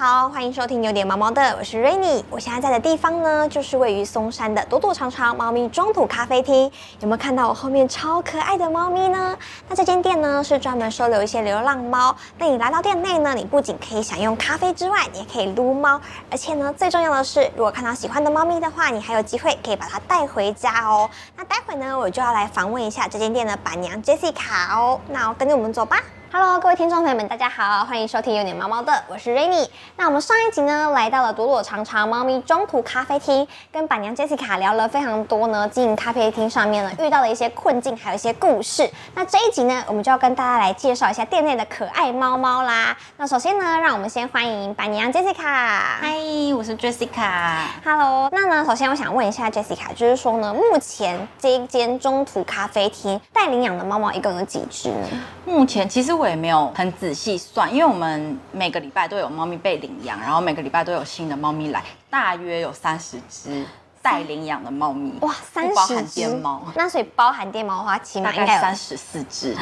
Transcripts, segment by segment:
好，欢迎收听有点毛毛的，我是 Rainy。我现在在的地方呢，就是位于松山的躲躲藏藏猫咪中途咖啡厅。有没有看到我后面超可爱的猫咪呢？那这间店呢，是专门收留一些流浪猫。那你来到店内呢，你不仅可以享用咖啡之外，你也可以撸猫。而且呢，最重要的是，如果看到喜欢的猫咪的话，你还有机会可以把它带回家哦。那待会呢，我就要来访问一下这间店的板娘 Jessica 哦。那跟着我们走吧。Hello，各位听众朋友们，大家好，欢迎收听有点毛毛的，我是 Rainy。那我们上一集呢，来到了躲躲藏藏猫咪中途咖啡厅，跟板娘 Jessica 聊了非常多呢，经营咖啡厅上面呢遇到的一些困境，还有一些故事。那这一集呢，我们就要跟大家来介绍一下店内的可爱猫猫啦。那首先呢，让我们先欢迎板娘 Jessica。嗨，我是 Jessica。Hello，那呢，首先我想问一下 Jessica，就是说呢，目前这一间中途咖啡厅带领养的猫猫一共有几只呢？目前其实我也没有很仔细算，因为我们每个礼拜都有猫咪被领养，然后每个礼拜都有新的猫咪来，大约有三十只待领养的猫咪。哇，三十只电猫，那所以包含电猫的话，起码应该三十四只。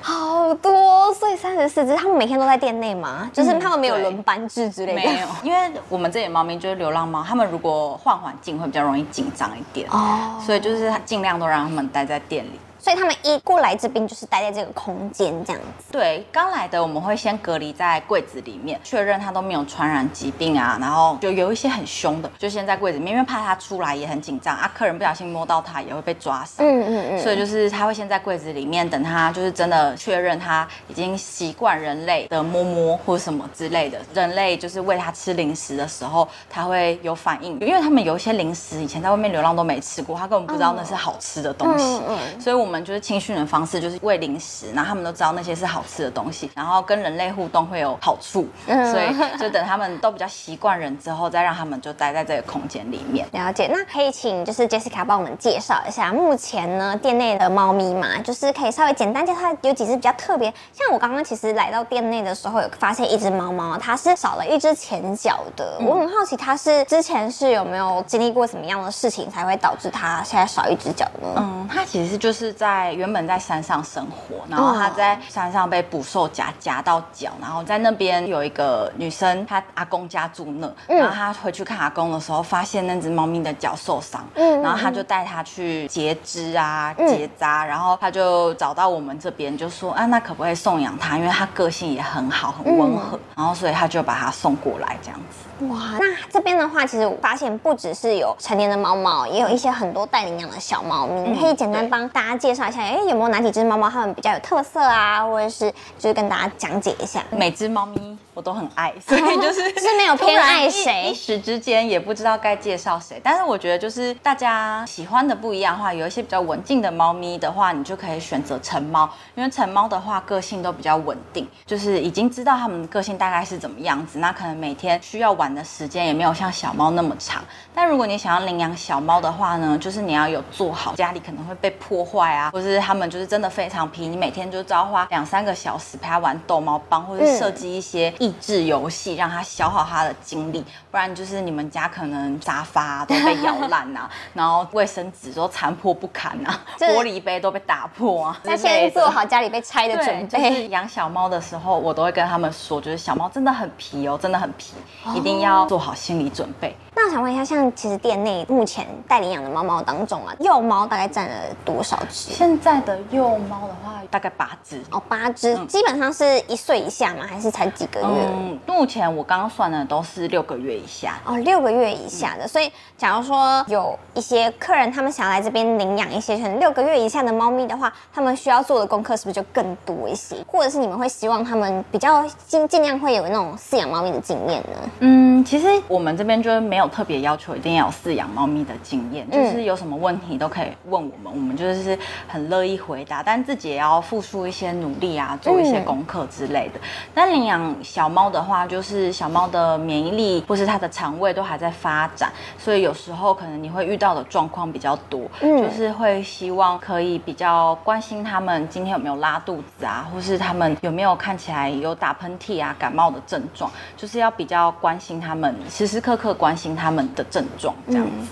好多，所以三十四只，他们每天都在店内吗？就是他们没有轮班制之类的？没有，因为我们这里的猫咪就是流浪猫，他们如果换环境会比较容易紧张一点，哦，所以就是尽量都让他们待在店里。所以他们一过来这边就是待在这个空间这样子。对，刚来的我们会先隔离在柜子里面，确认他都没有传染疾病啊，然后就有一些很凶的，就先在柜子里面，因为怕他出来也很紧张啊，客人不小心摸到他也会被抓伤。嗯嗯嗯。所以就是他会先在柜子里面等他，就是真的确认他已经习惯人类的摸摸或什么之类的。人类就是喂他吃零食的时候，他会有反应，因为他们有一些零食以前在外面流浪都没吃过，他根本不知道那是好吃的东西。嗯嗯所以我们就是青训的方式，就是喂零食，然后他们都知道那些是好吃的东西，然后跟人类互动会有好处。嗯所以就等他们都比较习惯人之后，再让他们就待在这个空间里面。了解，那可以请就是 Jessica 帮我们介绍一下目前呢店内的猫咪嘛，就是可以稍微简单介绍有几只比较特别。像我刚刚其实来到店内的时候，有发现一只猫猫，它是少了一只前脚的。我很好奇，它是之前是有没有经历过什么样的事情，才会导致它现在少一只脚呢？嗯，它其实就是在原本在山上生活，然后他在山上被捕兽夹夹到脚，然后在那边有一个女生，她阿公家住那，然后她回去看阿公的时候，发现那只猫咪的脚受伤，嗯然后她就带它去截肢啊、嗯结扎，然后她就找到我们这边，就说啊，那可不可以送养它？因为它个性也很好，很温和，然后所以她就把它送过来这样子。哇，那这边的话，其实我发现不只是有成年的猫猫，也有一些很多带领养的小猫咪。你可以简单帮大家介介绍一下，哎，有没有哪几只猫猫它们比较有特色啊，或者是就是跟大家讲解一下。每只猫咪我都很爱，所以就是是没有偏爱谁一一时之间也不知道该介绍谁。但是我觉得就是大家喜欢的不一样的话，有一些比较文静的猫咪的话，你就可以选择成猫，因为成猫的话个性都比较稳定，就是已经知道它们的个性大概是怎么样子，那可能每天需要玩的时间也没有像小猫那么长。但如果你想要领养小猫的话呢，就是你要有做好家里可能会被破坏啊，或是它们就是真的非常皮，你每天就只要花两三个小时陪它玩逗猫棒，或者是设计一些益智游戏，让它消耗它的精力，不然就是你们家可能沙发、都被咬烂啊，然后卫生纸都残破不堪啊，玻璃杯都被打破啊，那先做好家里被拆的对，准就是备。养小猫的时候，我都会跟他们说，就是小猫真的很皮哦，真的很皮，一定要做好心理准备。那我想问一下，像其实店内目前带领养的猫猫当中啊，幼猫大概占了多少只？现在的幼猫的话，大概八只。哦，八只，基本上是一岁以下吗？还是才几个月？嗯，目前我刚刚算的都是六个月以下。哦，六个月以下的，所以假如说有一些客人他们想要来这边领养一些可能六个月以下的猫咪的话，他们需要做的功课是不是就更多一些？或者是你们会希望他们比较尽尽量会有那种饲养猫咪的经验呢？嗯，其实我们这边就是没有特别要求一定要有饲养猫咪的经验，就是有什么问题都可以问我们，我们就是很乐意回答，但自己也要付出一些努力啊，做一些功课之类的。但领养小猫的话，就是小猫的免疫力或是它的肠胃都还在发展，所以有时候可能你会遇到的状况比较多，嗯。就是会希望可以比较关心他们今天有没有拉肚子啊，或是他们有没有看起来有打喷嚏啊、感冒的症状，就是要比较关心他们，时时刻刻关心他们的症状这样子。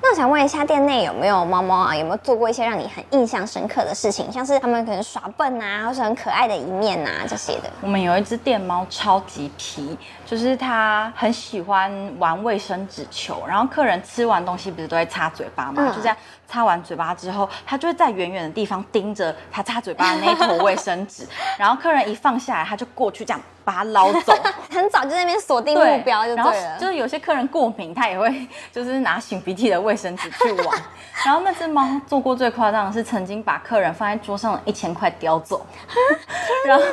那那我想问一下，店内有没有猫猫啊？有没有做过一些让你很印象深刻的事情？像是他们可能耍笨啊，或是很可爱的一面啊这些的。我们有一只电猫超级皮，就是他很喜欢玩卫生纸球，然后客人吃完东西不是都会擦嘴巴嘛，嗯就这样擦完嘴巴之后，他就会在远远的地方盯着他擦嘴巴的那一坨卫生纸，然后客人一放下来，他就过去这样把它捞走。很早就在那边锁定目标就然后对了。就是有些客人过敏，他也会就是拿擤鼻涕的卫生纸去玩。然后那只猫做过最夸张的是，曾经把客人放在桌上的一千块叼走。然后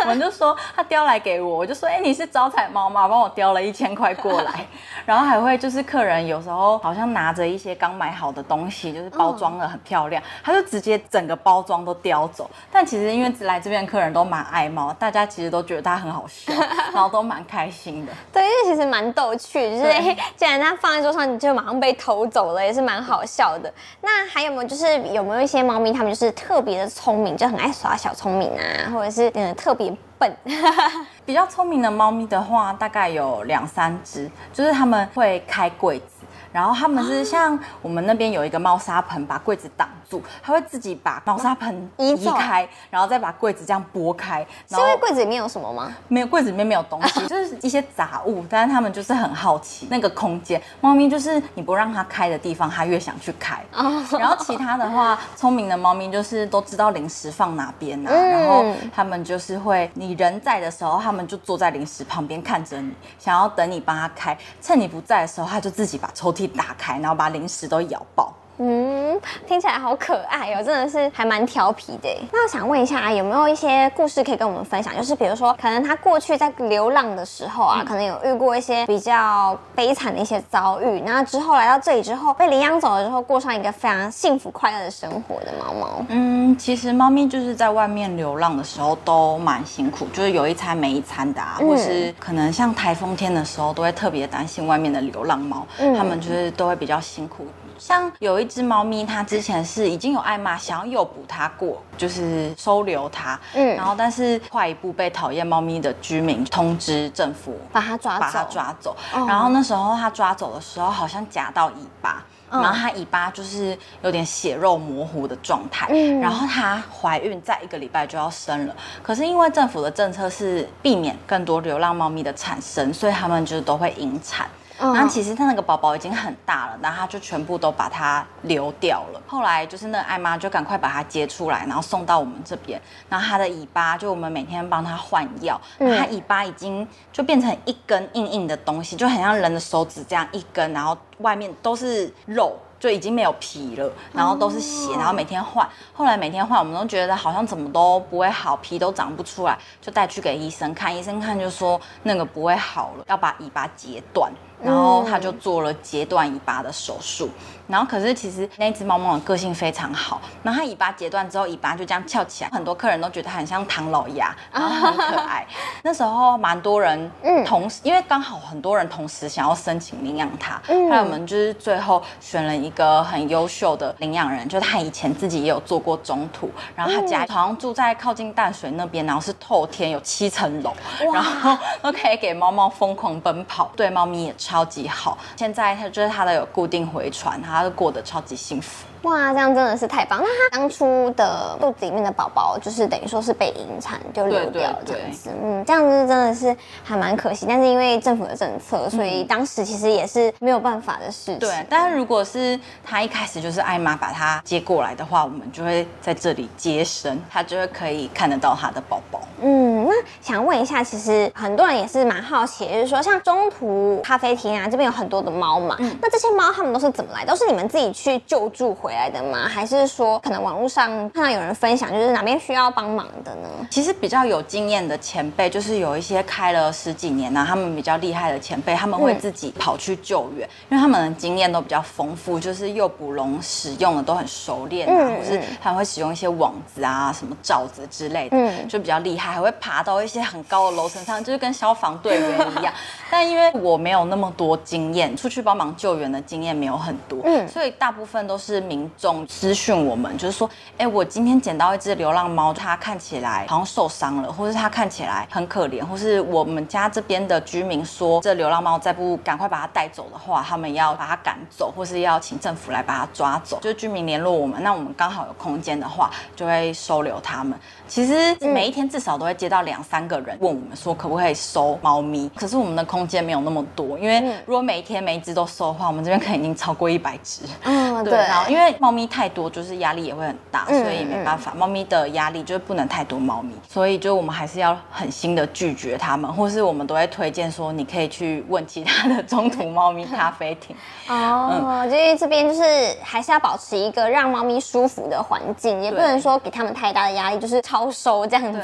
我们就说他叼来给我，我就说哎、你是招财猫吗？帮我叼了一千块过来。然后还会就是客人有时候好像拿着一些刚买好的东西，就是包装的很漂亮，他就直接整个包装都叼走。但其实因为来这边客人都蛮爱猫，大家其实都觉得它很好笑，然后都蛮开心的。对，因为其实蛮逗趣，就是既然它放在桌上，你就马上被偷走了，也是蛮好笑的。那还有没有就是有没有一些猫咪，它们就是特别的聪明，就很爱耍小聪明啊，或者是嗯特别笨？比较聪明的猫咪的话，大概有两三只，就是它们会开柜子。然后他们是像我们那边有一个猫砂盆，把柜子挡住，它会自己把猫砂盆移开，然后再把柜子这样拨开，是因为柜子里面有什么吗？没有柜子里面没有东西，就是一些杂物，但是他们就是很好奇那个空间。猫咪就是你不让它开的地方，它越想去开。哦然后其他的话，聪明的猫咪就是都知道零食放哪边啊，嗯然后他们就是会，你人在的时候，他们就坐在零食旁边看着你，想要等你帮它开。趁你不在的时候，它就自己把抽屉打开，然后把零食都咬爆。嗯，听起来好可爱哦，真的是还蛮调皮的。那我想问一下，有没有一些故事可以跟我们分享？就是比如说，可能他过去在流浪的时候啊，可能有遇过一些比较悲惨的一些遭遇，然后之后来到这里之后，被领养走了之后，过上一个非常幸福快乐的生活的猫猫。嗯，其实猫咪就是在外面流浪的时候都蛮辛苦，就是有一餐没一餐的啊，嗯或是可能像台风天的时候，都会特别担心外面的流浪猫，嗯它们就是都会比较辛苦。像有一只猫咪，它之前是已经有爱妈想要诱捕它过，就是收留它，嗯然后但是快一步被讨厌猫咪的居民通知政府把它抓走把它抓走。哦然后那时候它抓走的时候，好像夹到尾巴。嗯然后它尾巴就是有点血肉模糊的状态，嗯然后它怀孕在一个礼拜就要生了，可是因为政府的政策是避免更多流浪猫咪的产生，所以他们就是都会引产。嗯然后其实他那个宝宝已经很大了，然后他就全部都把它流掉了。后来就是那个艾妈就赶快把它接出来，然后送到我们这边。然后它的尾巴就我们每天帮它换药，嗯然后它尾巴已经就变成一根硬硬的东西，就很像人的手指这样一根，然后外面都是肉。就已经没有皮了，然后都是血，然后每天换。后来每天换，我们都觉得好像怎么都不会好，皮都长不出来，就带去给医生看。医生看就说那个不会好了，要把尾巴截断。然后他就做了截断尾巴的手术。然后可是其实那只猫猫的个性非常好，然后它尾巴截断之后，尾巴就这样翘起来，很多客人都觉得它很像唐老鸭，然后很可爱。那时候蛮多人同时，因为刚好很多人同时想要申请领养它，后来我们就是最后选了一个很优秀的领养人，就是他以前自己也有做过中途，然后他家好像住在靠近淡水那边，然后是透天有七层楼，然后都可以给猫猫疯狂奔跑，对猫咪也超级好。现在他就是他的有固定回传，他都过得超级幸福。哇，这样真的是太棒！那他当初的肚子里面的宝宝，就是等于说是被引产就流掉这对对样子，嗯，这样子真的是还蛮可惜。但是因为政府的政策，所以当时其实也是没有办法的事情。对，但是如果是他一开始就是艾玛把他接过来的话，我们就会在这里接生，他就会可以看得到他的宝宝。嗯，那想问一下，其实很多人也是蛮好奇，就是说像中途咖啡厅啊，这边有很多的猫嘛，那这些猫它们都是怎么来？都是你们自己去救助回来的吗？还是说可能网络上看到有人分享，就是哪边需要帮忙的呢？其实比较有经验的前辈，就是有一些开了十几年啊，他们比较厉害的前辈，他们会自己跑去救援，因为他们的经验都比较丰富，就是诱捕笼使用的都很熟练啊，嗯或是还会使用一些网子啊、什么罩子之类的，嗯就比较厉害，还会爬到一些很高的楼层上，就是跟消防队员一样。但因为我没有那么多经验，出去帮忙救援的经验没有很多，嗯，所以大部分都是民众私讯我们，就是说，哎，我今天捡到一只流浪猫，它看起来好像受伤了，或是它看起来很可怜，或是我们家这边的居民说，这流浪猫再不赶快把它带走的话，他们要把它赶走，或是要请政府来把它抓走。就是居民联络我们，那我们刚好有空间的话，就会收留他们。其实每一天至少都会接到两三个人问我们说可不可以收猫咪，可是我们的空间没有那么多，因为如果每一天每一只都收的话，我们这边可能已经超过一百只。嗯，对。然后因为猫咪太多，就是压力也会很大，所以没办法，猫咪的压力就是不能太多猫咪，所以就我们还是要狠心的拒绝他们，或是我们都会推荐说你可以去问其他的中途猫咪咖啡厅。哦，就因为这边就是还是要保持一个让猫咪舒服的环境，也不能说给他们太大的压力，就是。超收这样子，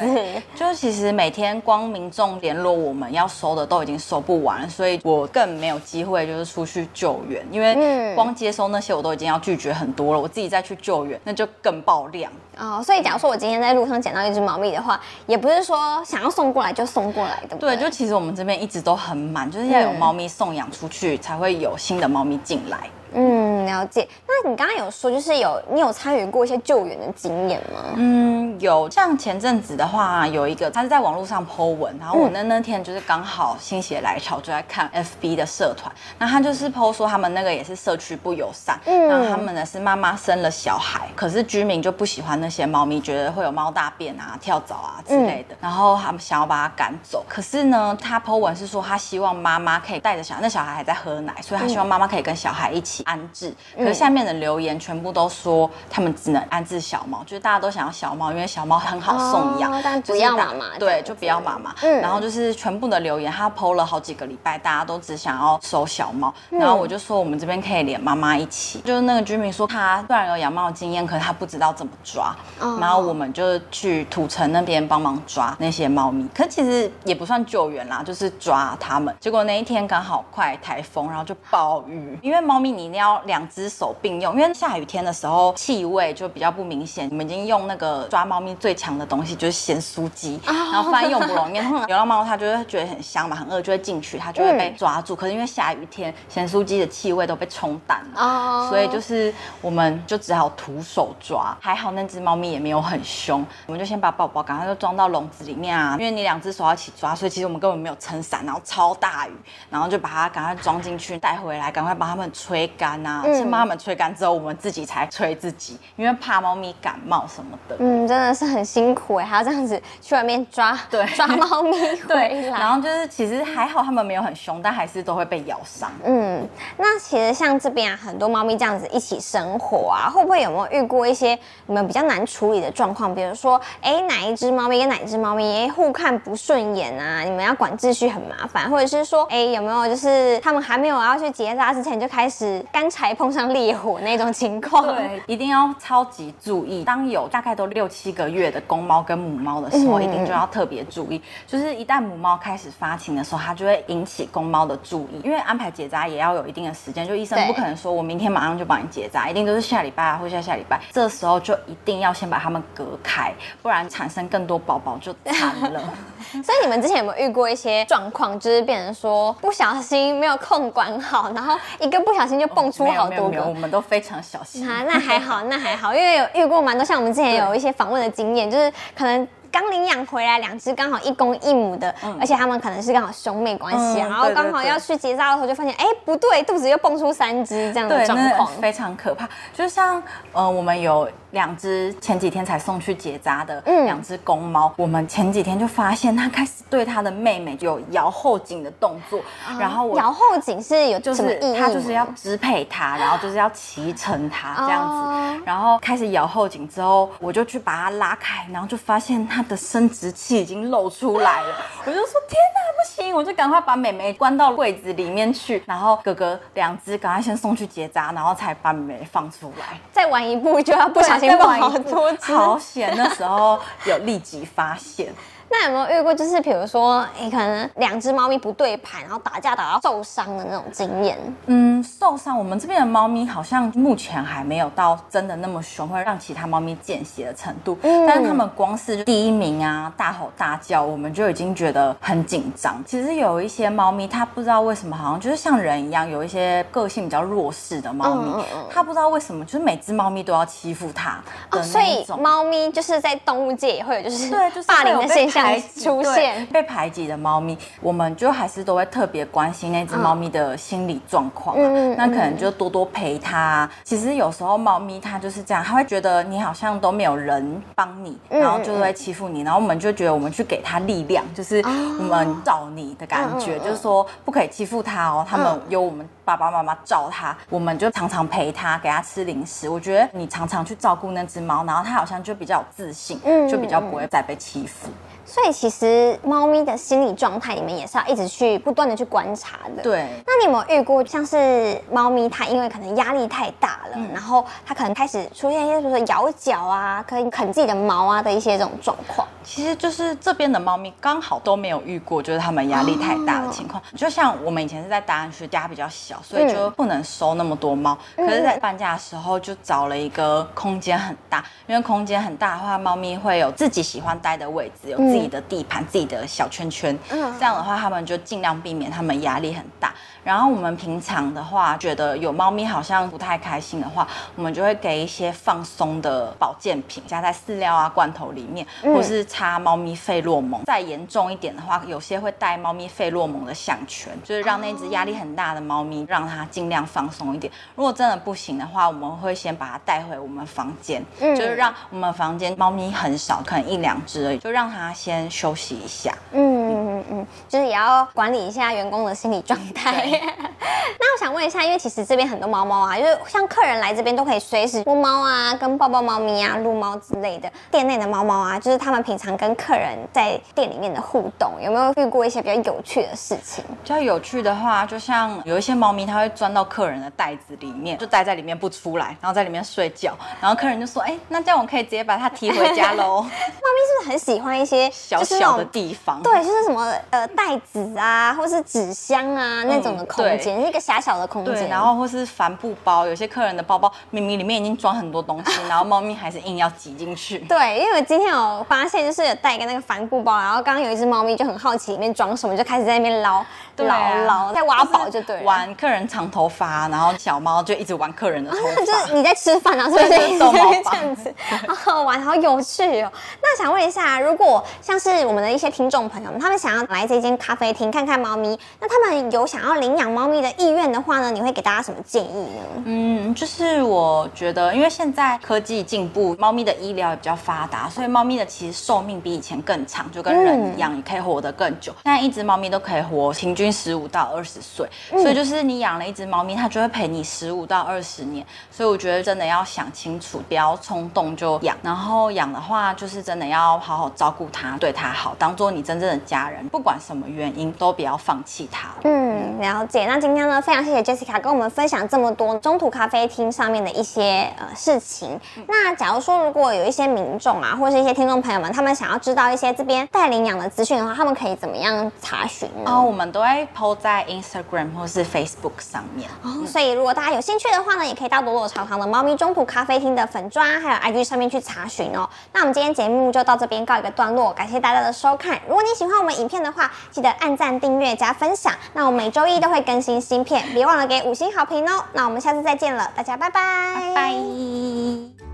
就是其实每天光民众联络我们要收的都已经收不完，所以我更没有机会就是出去救援，因为光接收那些我都已经要拒绝很多了，我自己再去救援那就更爆量哦。所以假如说我今天在路上捡到一只猫咪的话，也不是说想要送过来就送过来的。对，就其实我们这边一直都很满，就是要有猫咪送养出去才会有新的猫咪进来。嗯，了解。那你刚刚有说，就是有你有参与过一些救援的经验吗？嗯，有。像前阵子的话，有一个他是在网络上 po 文，然后我那那天就是刚好心血来潮，就在看 FB 的社团。那他就是 po 说他们那个也是社区不友善，然后他们呢是妈妈生了小孩，可是居民就不喜欢那些猫咪，觉得会有猫大便啊、跳蚤啊之类的，然后他们想要把它赶走。可是呢，他 po 文是说他希望妈妈可以带着小孩，那小孩还在喝奶，所以他希望妈妈可以跟小孩一起。安置，可是下面的留言全部都说他们只能安置小猫，就是大家都想要小猫，因为小猫很好送养，但不要妈妈，对，就不要妈妈。然后就是全部的留言，他 Po 了好几个礼拜，大家都只想要收小猫。然后我就说我们这边可以连妈妈一起，就是那个居民说他虽然有养猫经验，可是他不知道怎么抓。然后我们就去土城那边帮忙抓那些猫咪，可其实也不算救援啦，就是抓它们。结果那一天刚好快台风，然后就暴雨。因为猫咪你一定要两只手并用，因为下雨天的时候气味就比较不明显。我们已经用那个抓猫咪最强的东西，就是咸酥鸡，然后放在用不容易。流浪猫它就会觉得很香嘛，很饿就会进去，它就会被抓住。可是因为下雨天，咸酥鸡的气味都被冲淡了，所以就是我们就只好徒手抓。还好那只猫咪也没有很凶，我们就先把宝宝赶快就装到笼子里面啊。因为你两只手要一起抓，所以其实我们根本没有撑伞，然后超大雨，然后就把它赶快装进去带回来，赶快把它们吹干啊！先把它们吹干之后，我们自己才吹自己，因为怕猫咪感冒什么的。嗯，真的是很辛苦哎，还要这样子去外面抓，对，抓猫咪回来。然后就是其实还好，它们没有很凶，但还是都会被咬伤。嗯，那其实像这边啊，很多猫咪这样子一起生活啊，会不会有没有遇过一些你们比较难处理的状况？比如说，哎，哪一只猫咪跟哪一只猫咪哎互看不顺眼啊？你们要管秩序很麻烦，或者是说，哎，有没有就是他们还没有要去结扎之前就开始干柴碰上烈火那种情况？对，一定要超级注意。当有大概都六七个月的公猫跟母猫的时候，一定就要特别注意。就是一旦母猫开始发情的时候，它就会引起公猫的注意，因为安排结扎也要有一定的时间。就医生不可能说我明天马上就帮你结扎，一定都是下礼拜啊或下下礼拜。这时候就一定要先把它们隔开，不然产生更多宝宝就惨了。所以你们之前有没有遇过一些状况，就是变成说不小心没有控管好，然后一个不小心就蹦出好多个？我们都非常小心。啊，那还好，那还好，因为有遇过蛮多，像我们之前有一些访问的经验，就是可能。刚领养回来两只刚好一公一母的，而且他们可能是刚好兄妹关系，然后刚好要去结扎的时候就发现，哎，不对，肚子又蹦出三只这样的状况，非常可怕。就像呃，我们有。两只前几天才送去结扎的两只公猫，我们前几天就发现它开始对它的妹妹有摇后颈的动作，然后摇后颈是有就是它就是要支配它，然后就是要骑乘它这样子，然后开始摇后颈之后，我就去把它拉开，然后就发现它的生殖器已经露出来了，我就说天哪，不行，我就赶快把妹妹关到柜子里面去，然后哥哥两只赶快先送去结扎，然后才把妹妹放出来，再晚一步就要不小心。先玩好多好险！那时候有立即发现。那有没有遇过，就是比如说，哎、可能两只猫咪不对盘，然后打架打到受伤的那种经验？嗯，受伤，我们这边的猫咪好像目前还没有到真的那么凶，会让其他猫咪见血的程度。嗯但是它们光是第一名啊，大吼大叫，我们就已经觉得很紧张。其实有一些猫咪，它不知道为什么，好像就是像人一样，有一些个性比较弱势的猫咪，它不知道为什么，就是每只猫咪都要欺负它哦，所以。猫咪就是在动物界也会有就是对，就是霸凌的现象排出现。被排挤的猫咪，我们就还是都会特别关心那只猫咪的心理状况、啊。嗯那可能就多多陪它。其实有时候猫咪它就是这样，它会觉得你好像都没有人帮你，嗯然后就会欺负你，然后我们就觉得我们去给它力量，就是我们照你的感觉，就是说不可以欺负它哦。他们有我们爸爸妈妈照它，我们就常常陪它，给它吃零食。我觉得你常常去照顾那只猫，然后它好像就比较有自信，嗯就比较不会再被欺负。所以其实猫咪的心理状态，你们也是要一直去不断的去观察的。。对，那你有没有遇过，像是猫咪它因为可能压力太大了，然后它可能开始出现一些，比如说咬脚啊，可以啃自己的毛啊的一些这种状况？其实就是这边的猫咪刚好都没有遇过，就是它们压力太大的情况。就像我们以前是在大安区，家比较小，所以就不能收那么多猫。可是，在搬家的时候就找了一个空间很大，因为空间很大的话，猫咪会有自己喜欢待的位置，有自己的地盘、自己的小圈圈。嗯这样的话，他们就尽量避免他们压力很大。然后我们平常的话，觉得有猫咪好像不太开心的话，我们就会给一些放松的保健品，加在饲料啊、罐头里面，或是擦猫咪费洛蒙。再严重一点的话，有些会带猫咪费洛蒙的项圈，就是让那只压力很大的猫咪，让它尽量放松一点。如果真的不行的话，我们会先把它带回我们房间，嗯就是让我们房间猫咪很少，可能一两只而已，就让它先休息一下。嗯嗯嗯嗯，就是也要管理一下员工的心理状态。对 那我想问一下，因为其实这边很多猫猫啊，就是像客人来这边都可以随时摸猫啊，跟抱抱猫咪啊、撸猫之类的。店内的猫猫啊，就是他们平常跟客人在店里面的互动，有没有遇过一些比较有趣的事情？比较有趣的话，就像有一些猫咪，它会钻到客人的袋子里面，就待在里面不出来，然后在里面睡觉。然后客人就说：“哎、那这样我可以直接把它提回家喽，猫咪是不是很喜欢一些 小小的地方。”对，就是什么呃袋子啊，或是纸箱啊、那种的空间，一个狭小的空间。对，然后或是帆布包，有些客人的包包明明里面已经装很多东西，然后猫咪还是硬要挤进去。对，因为我今天有发现，就是有带一个那个帆布包，然后刚刚有一只猫咪就很好奇里面装什么，就开始在那边捞捞捞，在挖宝就对了。玩客人长头发，然后小猫就一直玩客人的头发 就。是你在吃饭啊，是不是？对就逗猫这样子，好好玩，好有趣哦。那想问一下，如果像是我们的一些听众朋友们，他们想要来这间咖啡厅看看猫咪，那他们有想要领养猫咪的意愿的话呢，你会给大家什么建议呢？嗯，就是我觉得，因为现在科技进步，猫咪的医疗也比较发达，所以猫咪的其实寿命比以前更长，就跟人一样，也可以活得更久。现在一只猫咪都可以活平均十五到二十岁，所以就是你养了一只猫咪，它就会陪你十五到二十年。所以我觉得真的要想清楚，不要冲动就养。然后养的话，就是真的要好好照顾它，对它好，当做你真正的家人。不管什么原因，都不要放弃它。嗯，了解。那今天呢，非常谢谢 Jessica 跟我们分享这么多中途咖啡厅上面的一些呃事情。那假如说如果有一些民众啊，或是一些听众朋友们，他们想要知道一些这边带领养的资讯的话，他们可以怎么样查询呢？哦，我们都会 PO 在 Instagram 或是 Facebook 上面。哦，所以如果大家有兴趣的话呢，也可以到朵朵长堂的猫咪中途咖啡厅的粉砖还有 IG 上面去查询哦。那我们今天节目就到这边告一个段落，感谢大家的收看。如果你喜欢我们影片的话，记得按赞、订阅、加分享。那我每周一都会更新芯片，别忘了给五星好评哦。那我们下次再见了，大家拜，拜拜。